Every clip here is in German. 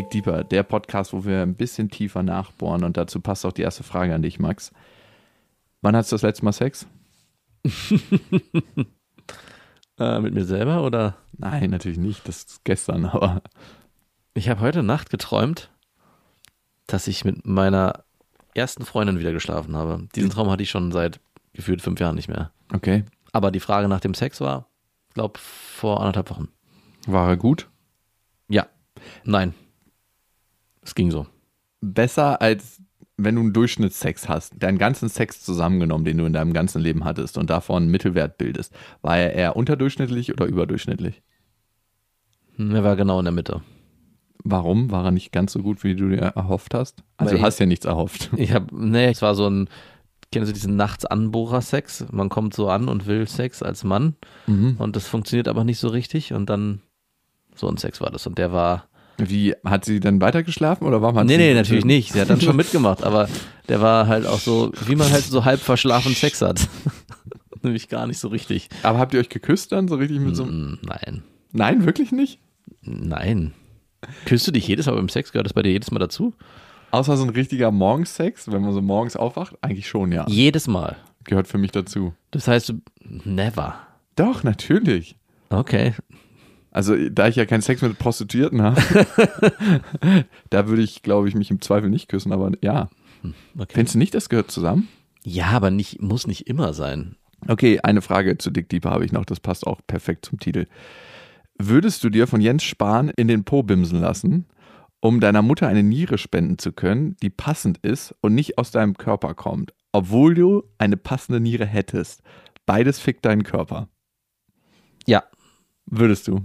Dick Deeper, der Podcast, wo wir ein bisschen tiefer nachbohren und dazu passt auch die erste Frage an dich, Max. Wann hast du das letzte Mal Sex? äh, mit mir selber oder? Nein, natürlich nicht. Das ist gestern, aber. Ich habe heute Nacht geträumt, dass ich mit meiner ersten Freundin wieder geschlafen habe. Diesen Traum hatte ich schon seit gefühlt fünf Jahren nicht mehr. Okay. Aber die Frage nach dem Sex war, glaube vor anderthalb Wochen. War er gut? Ja. Nein. Es ging so. Besser als wenn du einen Durchschnittssex hast, deinen ganzen Sex zusammengenommen, den du in deinem ganzen Leben hattest und davon einen Mittelwert bildest, war er eher unterdurchschnittlich oder überdurchschnittlich? Hm, Er war genau in der Mitte. Warum? War er nicht ganz so gut, wie du dir erhofft hast? Also Weil du hast ja nichts erhofft. Ich habe, nee, es war so ein, kennst du diesen Nachts-Anbohrer-Sex? Man kommt so an und will Sex als Mann Mhm. und das funktioniert aber nicht so richtig und dann so ein Sex war das und der war, Wie, hat sie dann weitergeschlafen oder warum hat nee, nee, natürlich nicht, sie hat dann schon mitgemacht, aber der war halt auch so, wie man halt so halb verschlafen Sex hat. Nämlich gar nicht so richtig. Aber habt ihr euch geküsst dann so richtig mit so einem. Mm, Nein, Nein, wirklich nicht? nein. Küsst du dich jedes Mal beim Sex? Gehört das bei dir jedes Mal dazu? Außer so ein richtiger Morgensex, wenn man so morgens aufwacht? Eigentlich schon, ja. Jedes Mal. Gehört für mich dazu. Das heißt, never. Doch, natürlich. Okay. Also, da ich ja keinen Sex mit Prostituierten habe, da würde ich, glaube ich, mich im Zweifel nicht küssen, aber ja. okay. Findest du nicht, das gehört zusammen? Ja, aber nicht, muss nicht immer sein. Okay, eine Frage zu Dick Deeper habe ich noch, das passt auch perfekt zum Titel. Würdest du dir von Jens Spahn in den Po bimsen lassen, um deiner Mutter eine Niere spenden zu können, die passend ist und nicht aus deinem Körper kommt, obwohl du eine passende Niere hättest? Beides fickt deinen Körper. Ja. Würdest du?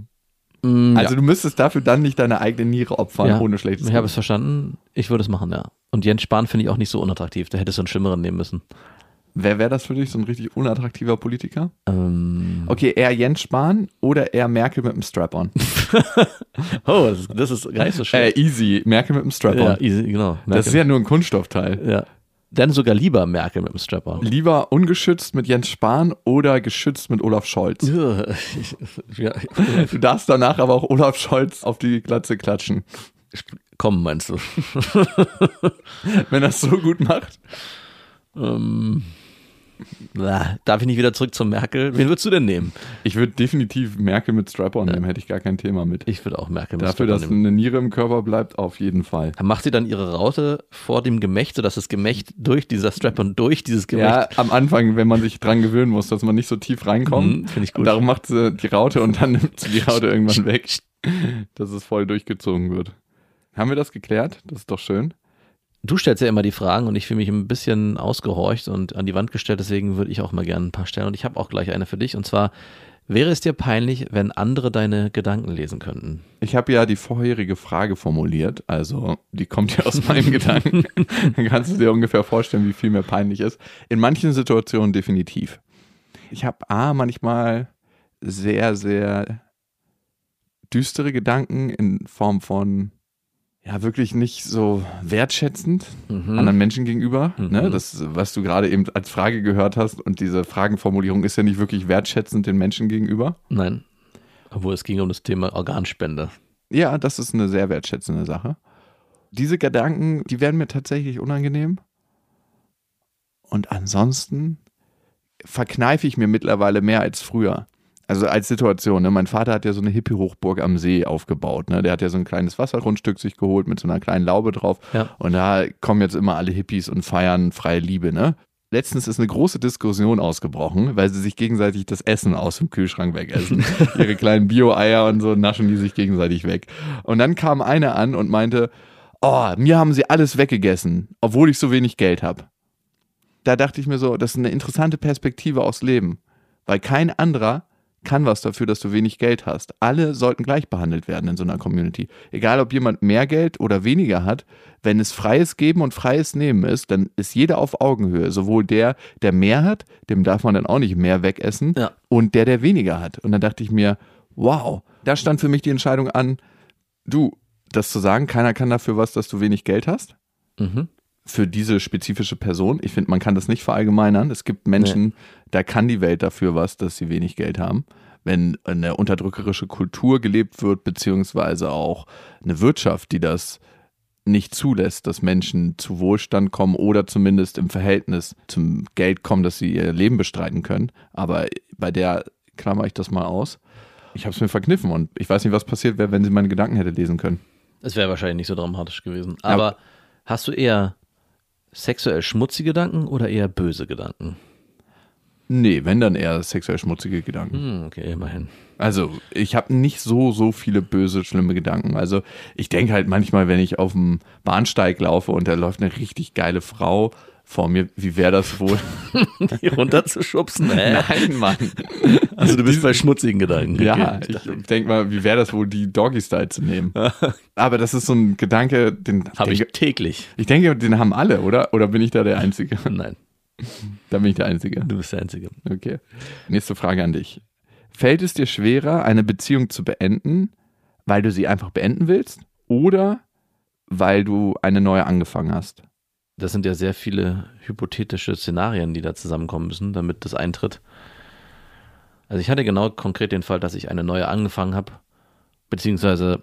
Mm, Also du müsstest dafür dann nicht deine eigene Niere opfern, Ja. ohne schlechtes Ich habe es verstanden. Ich würde es machen, ja. Und Jens Spahn finde ich auch nicht so unattraktiv. Da hättest du einen Schlimmeren nehmen müssen. Wer wäre das für dich, so ein richtig unattraktiver Politiker? Ähm, Okay, eher Jens Spahn oder eher Merkel mit dem Strap-on? oh, das ist, das ist gar nicht so Äh, schön. easy, Merkel mit dem Strap-on. ja, easy, genau. das ist ja nur ein Kunststoffteil. ja. Dann sogar lieber Merkel mit dem Strapper. Lieber ungeschützt mit Jens Spahn oder geschützt mit Olaf Scholz? Du darfst danach aber auch Olaf Scholz auf die Glatze klatschen. komm, meinst du? Wenn er es so gut macht. ähm, na, darf ich nicht wieder zurück zur Merkel? Wen würdest du denn nehmen? Ich würde definitiv Merkel mit Strap-on nehmen, hätte ich gar kein Thema mit. Ich würde auch Merkel mit Dafür, dass eine Niere im Körper bleibt, auf jeden Fall. Macht sie dann ihre Raute vor dem Gemächt, sodass das Gemächt durch dieser Strap-on durch dieses Gemächt Ja, am Anfang, wenn man sich dran gewöhnen muss, dass man nicht so tief reinkommt. Mhm, Finde ich gut. Darum macht sie die Raute und dann nimmt sie die Raute irgendwann weg, dass es voll durchgezogen wird. Haben wir das geklärt? Das ist doch schön. Du stellst ja immer die Fragen und ich fühle mich ein bisschen ausgehorcht und an die Wand gestellt, deswegen würde ich auch mal gerne ein paar stellen. Und ich habe auch gleich eine für dich. Und zwar, wäre es dir peinlich, wenn andere deine Gedanken lesen könnten? Ich habe ja die vorherige Frage formuliert, also die kommt ja aus meinem Gedanken. Dann kannst du dir ungefähr vorstellen, wie viel mir peinlich ist. In manchen Situationen definitiv. Ich habe A, manchmal sehr, sehr düstere Gedanken in Form von, ja, wirklich nicht so wertschätzend Mhm. anderen Menschen gegenüber. Mhm. Ne? Das, was du gerade eben als Frage gehört hast und diese Fragenformulierung ist ja nicht wirklich wertschätzend den Menschen gegenüber. Nein. Obwohl es ging um das Thema Organspende. Ja, das ist eine sehr wertschätzende Sache. Diese Gedanken, die werden mir tatsächlich unangenehm. Und ansonsten verkneife ich mir mittlerweile mehr als früher. Also als Situation, ne? mein Vater hat ja so eine Hippie-Hochburg am See aufgebaut. Ne? Der hat ja so ein kleines Wassergrundstück sich geholt mit so einer kleinen Laube drauf. Ja. Und da kommen jetzt immer alle Hippies und feiern freie Liebe. Ne? Letztens ist eine große Diskussion ausgebrochen, weil sie sich gegenseitig das Essen aus dem Kühlschrank wegessen. Ihre kleinen Bio-Eier und so naschen die sich gegenseitig weg. Und dann kam einer an und meinte, oh, mir haben sie alles weggegessen, obwohl ich so wenig Geld habe. Da dachte ich mir so, das ist eine interessante Perspektive aufs Leben, weil kein anderer kann was dafür, dass du wenig Geld hast. Alle sollten gleich behandelt werden in so einer Community. Egal, ob jemand mehr Geld oder weniger hat, wenn es freies Geben und freies Nehmen ist, dann ist jeder auf Augenhöhe. Sowohl der, der mehr hat, dem darf man dann auch nicht mehr wegessen, Ja. und der, der weniger hat. Und dann dachte ich mir, wow, da stand für mich die Entscheidung an, du, das zu sagen, keiner kann dafür was, dass du wenig Geld hast Mhm. Für diese spezifische Person. Ich finde, man kann das nicht verallgemeinern. Es gibt Menschen, da kann die Welt dafür was, dass sie wenig Geld haben. wenn eine unterdrückerische Kultur gelebt wird, beziehungsweise auch eine Wirtschaft, die das nicht zulässt, dass Menschen zu Wohlstand kommen oder zumindest im Verhältnis zum Geld kommen, dass sie ihr Leben bestreiten können. Aber bei der klammer ich das mal aus. Ich habe es mir verkniffen und ich weiß nicht, was passiert wäre, wenn sie meine Gedanken hätte lesen können. Es wäre wahrscheinlich nicht so dramatisch gewesen. Aber ja. hast du eher sexuell schmutzige Gedanken oder eher böse Gedanken? Nee, wenn dann eher sexuell schmutzige Gedanken. Hm, okay, immerhin. Also, ich habe nicht so, so viele böse, schlimme Gedanken. Also, ich denke halt manchmal, wenn ich auf dem Bahnsteig laufe und da läuft eine richtig geile Frau vor mir, wie wäre das wohl? Die runterzuschubsen? Äh? Nein, Mann. Also, du bist bei schmutzigen Gedanken. Ja, ich denke mal, wie wäre das wohl, die Doggy-Style zu nehmen? Aber das ist so ein Gedanke, den habe ich täglich. Ich denke, den haben alle, oder? Oder bin ich da der Einzige? Nein. Da bin ich der Einzige. Du bist der Einzige. Okay. Nächste Frage an dich. Fällt es dir schwerer, eine Beziehung zu beenden, weil du sie einfach beenden willst oder weil du eine neue angefangen hast? Das sind ja sehr viele hypothetische Szenarien, die da zusammenkommen müssen, damit das eintritt. Also ich hatte genau konkret den Fall, dass ich eine neue angefangen habe, beziehungsweise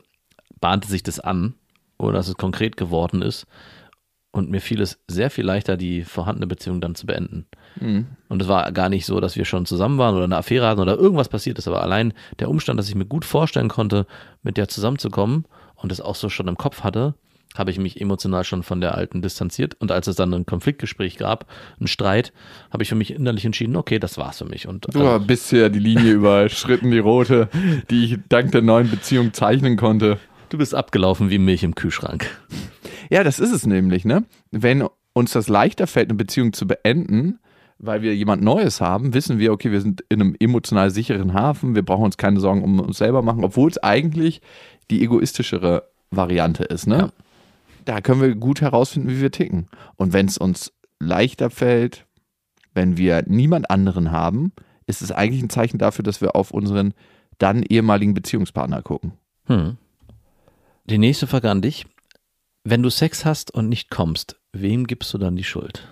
bahnte sich das an oder dass es konkret geworden ist und mir fiel es sehr viel leichter, die vorhandene Beziehung dann zu beenden. Mhm. Und es war gar nicht so, dass wir schon zusammen waren oder eine Affäre hatten oder irgendwas passiert ist, aber allein der Umstand, dass ich mir gut vorstellen konnte, mit der zusammenzukommen und es auch so schon im Kopf hatte, habe ich mich emotional schon von der alten distanziert. Und als es dann ein Konfliktgespräch gab, einen Streit, habe ich für mich innerlich entschieden, okay, das war's für mich. Und, du äh, bist ja die Linie überschritten, die rote, die ich dank der neuen Beziehung zeichnen konnte. Du bist abgelaufen wie Milch im Kühlschrank. Ja, das ist es nämlich, ne? Wenn uns das leichter fällt, eine Beziehung zu beenden, weil wir jemand Neues haben, wissen wir, okay, wir sind in einem emotional sicheren Hafen, wir brauchen uns keine Sorgen um uns selber machen, obwohl es eigentlich die egoistischere Variante ist, ne? Ja. Da können wir gut herausfinden, wie wir ticken. Und wenn es uns leichter fällt, wenn wir niemand anderen haben, ist es eigentlich ein Zeichen dafür, dass wir auf unseren dann ehemaligen Beziehungspartner gucken. Hm. Die nächste Frage an dich. Wenn du Sex hast und nicht kommst, wem gibst du dann die Schuld?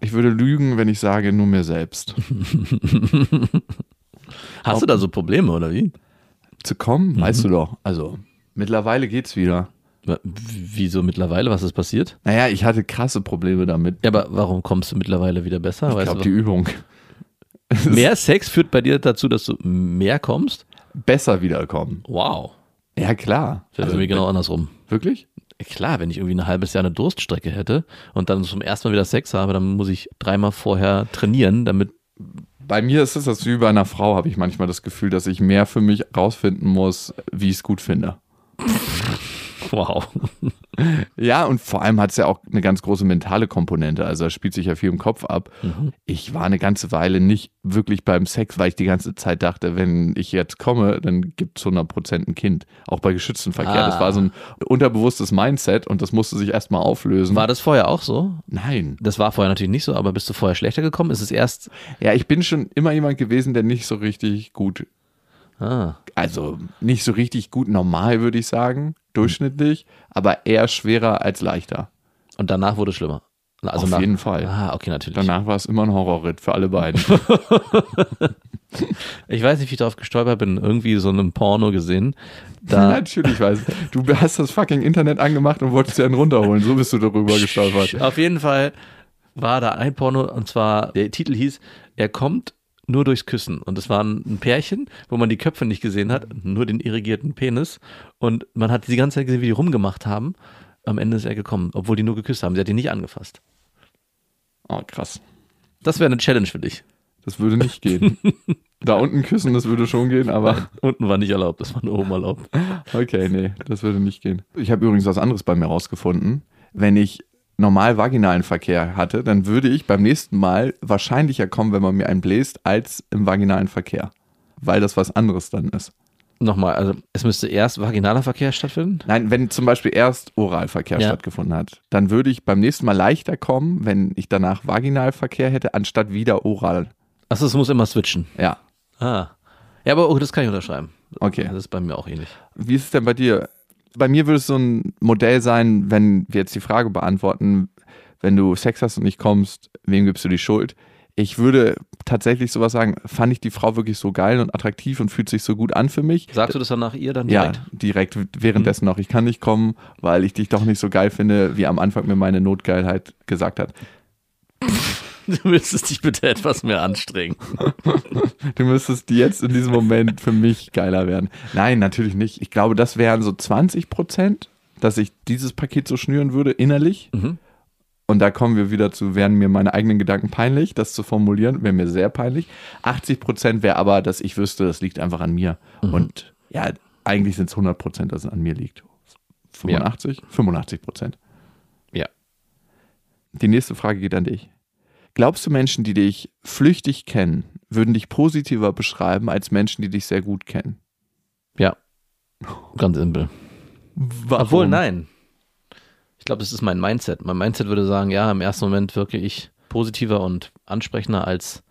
Ich würde lügen, wenn ich sage, nur mir selbst. Hast Ob, du da so Probleme oder wie? Zu kommen, mhm. weißt du doch. Also, mittlerweile geht's wieder. Wieso mittlerweile? Was ist passiert? Naja, ich hatte krasse Probleme damit. Ja, aber warum kommst du mittlerweile wieder besser? Ich glaube, die Übung. Mehr Sex führt bei dir dazu, dass du mehr kommst? Besser wiederkommen. Wow. Ja, klar. Das ist also, irgendwie genau andersrum. Wirklich? Klar, wenn ich irgendwie ein halbes Jahr eine Durststrecke hätte und dann zum ersten Mal wieder Sex habe, dann muss ich dreimal vorher trainieren, damit. Bei mir ist es das wie bei einer Frau, habe ich manchmal das Gefühl, dass ich mehr für mich rausfinden muss, wie ich es gut finde. Wow. Ja, und vor allem hat es ja auch eine ganz große mentale Komponente. Also da spielt sich ja viel im Kopf ab. Mhm. Ich war eine ganze Weile nicht wirklich beim Sex, weil ich die ganze Zeit dachte, wenn ich jetzt komme, dann gibt es 100% ein Kind. Auch bei geschütztem Verkehr. Ah. Das war so ein unterbewusstes Mindset und das musste sich erstmal auflösen. War das vorher auch so? Nein. Das war vorher natürlich nicht so, aber bist du vorher schlechter gekommen? Ist es erst. Ja, ich bin schon immer jemand gewesen, der nicht so richtig gut Ah. Also nicht so richtig gut normal, würde ich sagen, durchschnittlich, aber eher schwerer als leichter. Und danach wurde es schlimmer. Also Auf nach, jeden Fall. Ah, okay, natürlich. Danach war es immer ein Horrorritt für alle beiden. ich weiß nicht, wie ich darauf gestolpert bin. Irgendwie so einem Porno gesehen. Da natürlich weiß ich. Du hast das fucking Internet angemacht und wolltest dir einen runterholen. So bist du darüber gestolpert. Auf jeden Fall war da ein Porno und zwar, der Titel hieß, er kommt nur durchs Küssen. Und es war ein Pärchen, wo man die Köpfe nicht gesehen hat, nur den irrigierten Penis. Und man hat die ganze Zeit gesehen, wie die rumgemacht haben. Am Ende ist er gekommen, obwohl die nur geküsst haben. Sie hat ihn nicht angefasst. Oh, krass. Das wäre eine Challenge für dich. Das würde nicht gehen. da unten küssen, das würde schon gehen, aber. unten war nicht erlaubt, das war nur oben erlaubt. Okay, nee, das würde nicht gehen. Ich habe übrigens was anderes bei mir rausgefunden. Wenn ich normal vaginalen Verkehr hatte, dann würde ich beim nächsten Mal wahrscheinlicher kommen, wenn man mir einen bläst, als im vaginalen Verkehr. Weil das was anderes dann ist. Nochmal, also es müsste erst vaginaler Verkehr stattfinden? Nein, wenn zum Beispiel erst Oralverkehr ja. stattgefunden hat, dann würde ich beim nächsten Mal leichter kommen, wenn ich danach Vaginalverkehr hätte, anstatt wieder Oral. Achso, es muss immer switchen. Ja. Ah. Ja, aber oh, das kann ich unterschreiben. Okay. Das ist bei mir auch ähnlich. Wie ist es denn bei dir? Bei mir würde es so ein Modell sein, wenn wir jetzt die Frage beantworten, wenn du Sex hast und nicht kommst, wem gibst du die Schuld? Ich würde tatsächlich sowas sagen, fand ich die Frau wirklich so geil und attraktiv und fühlt sich so gut an für mich. Sagst du das dann nach ihr dann direkt? Ja, direkt währenddessen noch. Ich kann nicht kommen, weil ich dich doch nicht so geil finde, wie am Anfang mir meine Notgeilheit gesagt hat. Du müsstest dich bitte etwas mehr anstrengen. Du müsstest jetzt in diesem Moment für mich geiler werden. Nein, natürlich nicht. Ich glaube, das wären so 20 Prozent, dass ich dieses Paket so schnüren würde, innerlich. Mhm. Und da kommen wir wieder zu, wären mir meine eigenen Gedanken peinlich, das zu formulieren, wäre mir sehr peinlich. 80 Prozent wäre aber, dass ich wüsste, das liegt einfach an mir. Mhm. Und ja, eigentlich sind es 100 Prozent, dass es an mir liegt. 85? 85 Prozent. Ja. Die nächste Frage geht an dich. Glaubst du, Menschen, die dich flüchtig kennen, würden dich positiver beschreiben als Menschen, die dich sehr gut kennen? Ja. Ganz simpel. Warum? Obwohl, nein. Ich glaube, das ist mein Mindset. Mein Mindset würde sagen, ja, im ersten Moment wirke ich positiver und ansprechender als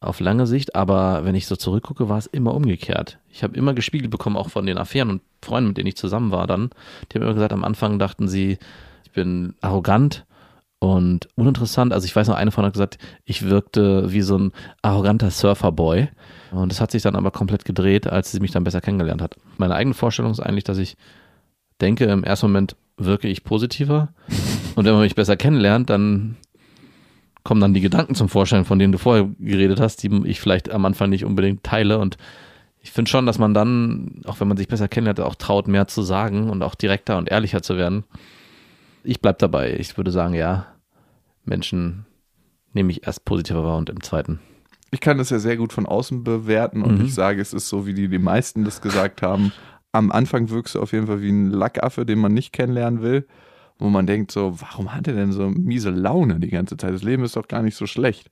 auf lange Sicht, aber wenn ich so zurückgucke, war es immer umgekehrt. Ich habe immer gespiegelt bekommen, auch von den Affären und Freunden, mit denen ich zusammen war dann. Die haben immer gesagt, am Anfang dachten sie, ich bin arrogant und uninteressant. Also ich weiß noch, eine von hat gesagt, ich wirkte wie so ein arroganter Surferboy. Und das hat sich dann aber komplett gedreht, als sie mich dann besser kennengelernt hat. Meine eigene Vorstellung ist eigentlich, dass ich denke, im ersten Moment wirke ich positiver. Und wenn man mich besser kennenlernt, dann kommen dann die Gedanken zum Vorschein, von denen du vorher geredet hast, die ich vielleicht am Anfang nicht unbedingt teile. Und ich finde schon, dass man dann, auch wenn man sich besser kennenlernt, auch traut, mehr zu sagen und auch direkter und ehrlicher zu werden. Ich bleib dabei. Ich würde sagen, ja, Menschen nehme ich erst positiver wahr und im zweiten. Ich kann das ja sehr gut von außen bewerten und Mhm. ich sage, es ist so, wie die, die meisten das gesagt haben. Am Anfang wirkst du auf jeden Fall wie ein Lackaffe, den man nicht kennenlernen will, wo man denkt so, warum hat er denn so miese Laune die ganze Zeit? Das Leben ist doch gar nicht so schlecht.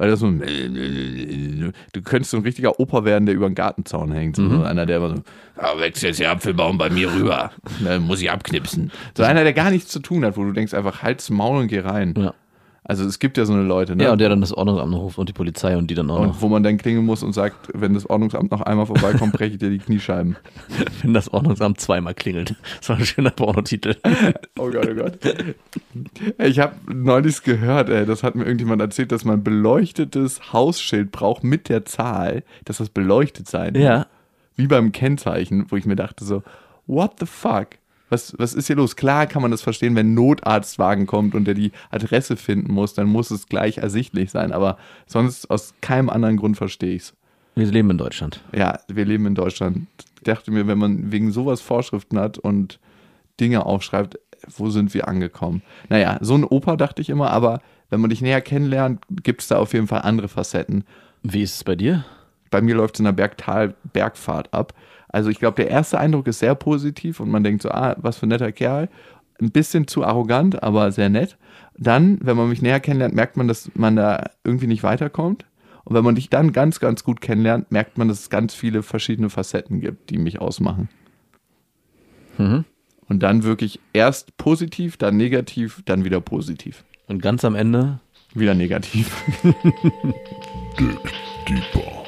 Weil das so, du könntest so ein richtiger Opa werden, der über den Gartenzaun hängt. So Mhm. einer, der immer so, ja, wächst jetzt der Apfelbaum bei mir rüber. Dann muss ich abknipsen. So einer, der gar nichts zu tun hat, wo du denkst einfach, halt's Maul und geh rein. Ja. Also es gibt ja so eine Leute, ne? Ja, und der dann das Ordnungsamt ruft und die Polizei und die dann auch noch, Und wo man dann klingeln muss und sagt, wenn das Ordnungsamt noch einmal vorbeikommt, breche ich dir die Kniescheiben. wenn das Ordnungsamt zweimal klingelt. Das war ein schöner Pornotitel. Oh Gott, oh Gott. Ich habe neulich gehört, ey, das hat mir irgendjemand erzählt, dass man beleuchtetes Hausschild braucht mit der Zahl, dass das beleuchtet sein. Ja. Wie beim Kennzeichen, wo ich mir dachte so, what the fuck? Was, was ist hier los? Klar kann man das verstehen, wenn ein Notarztwagen kommt und der die Adresse finden muss, dann muss es gleich ersichtlich sein. Aber sonst aus keinem anderen Grund verstehe ich es. Wir leben in Deutschland. Ja, wir leben in Deutschland. Ich dachte mir, wenn man wegen sowas Vorschriften hat und Dinge aufschreibt, wo sind wir angekommen? Naja, so ein Opa dachte ich immer, aber wenn man dich näher kennenlernt, gibt es da auf jeden Fall andere Facetten. Wie ist es bei dir? Bei mir läuft es in der Bergtal-Bergfahrt ab. Also ich glaube, der erste Eindruck ist sehr positiv und man denkt so, ah, was für ein netter Kerl. Ein bisschen zu arrogant, aber sehr nett. Dann, wenn man mich näher kennenlernt, merkt man, dass man da irgendwie nicht weiterkommt. Und wenn man dich dann ganz, ganz gut kennenlernt, merkt man, dass es ganz viele verschiedene Facetten gibt, die mich ausmachen. Mhm. Und dann wirklich erst positiv, dann negativ, dann wieder positiv. Und ganz am Ende Wieder negativ. Dick Deeper.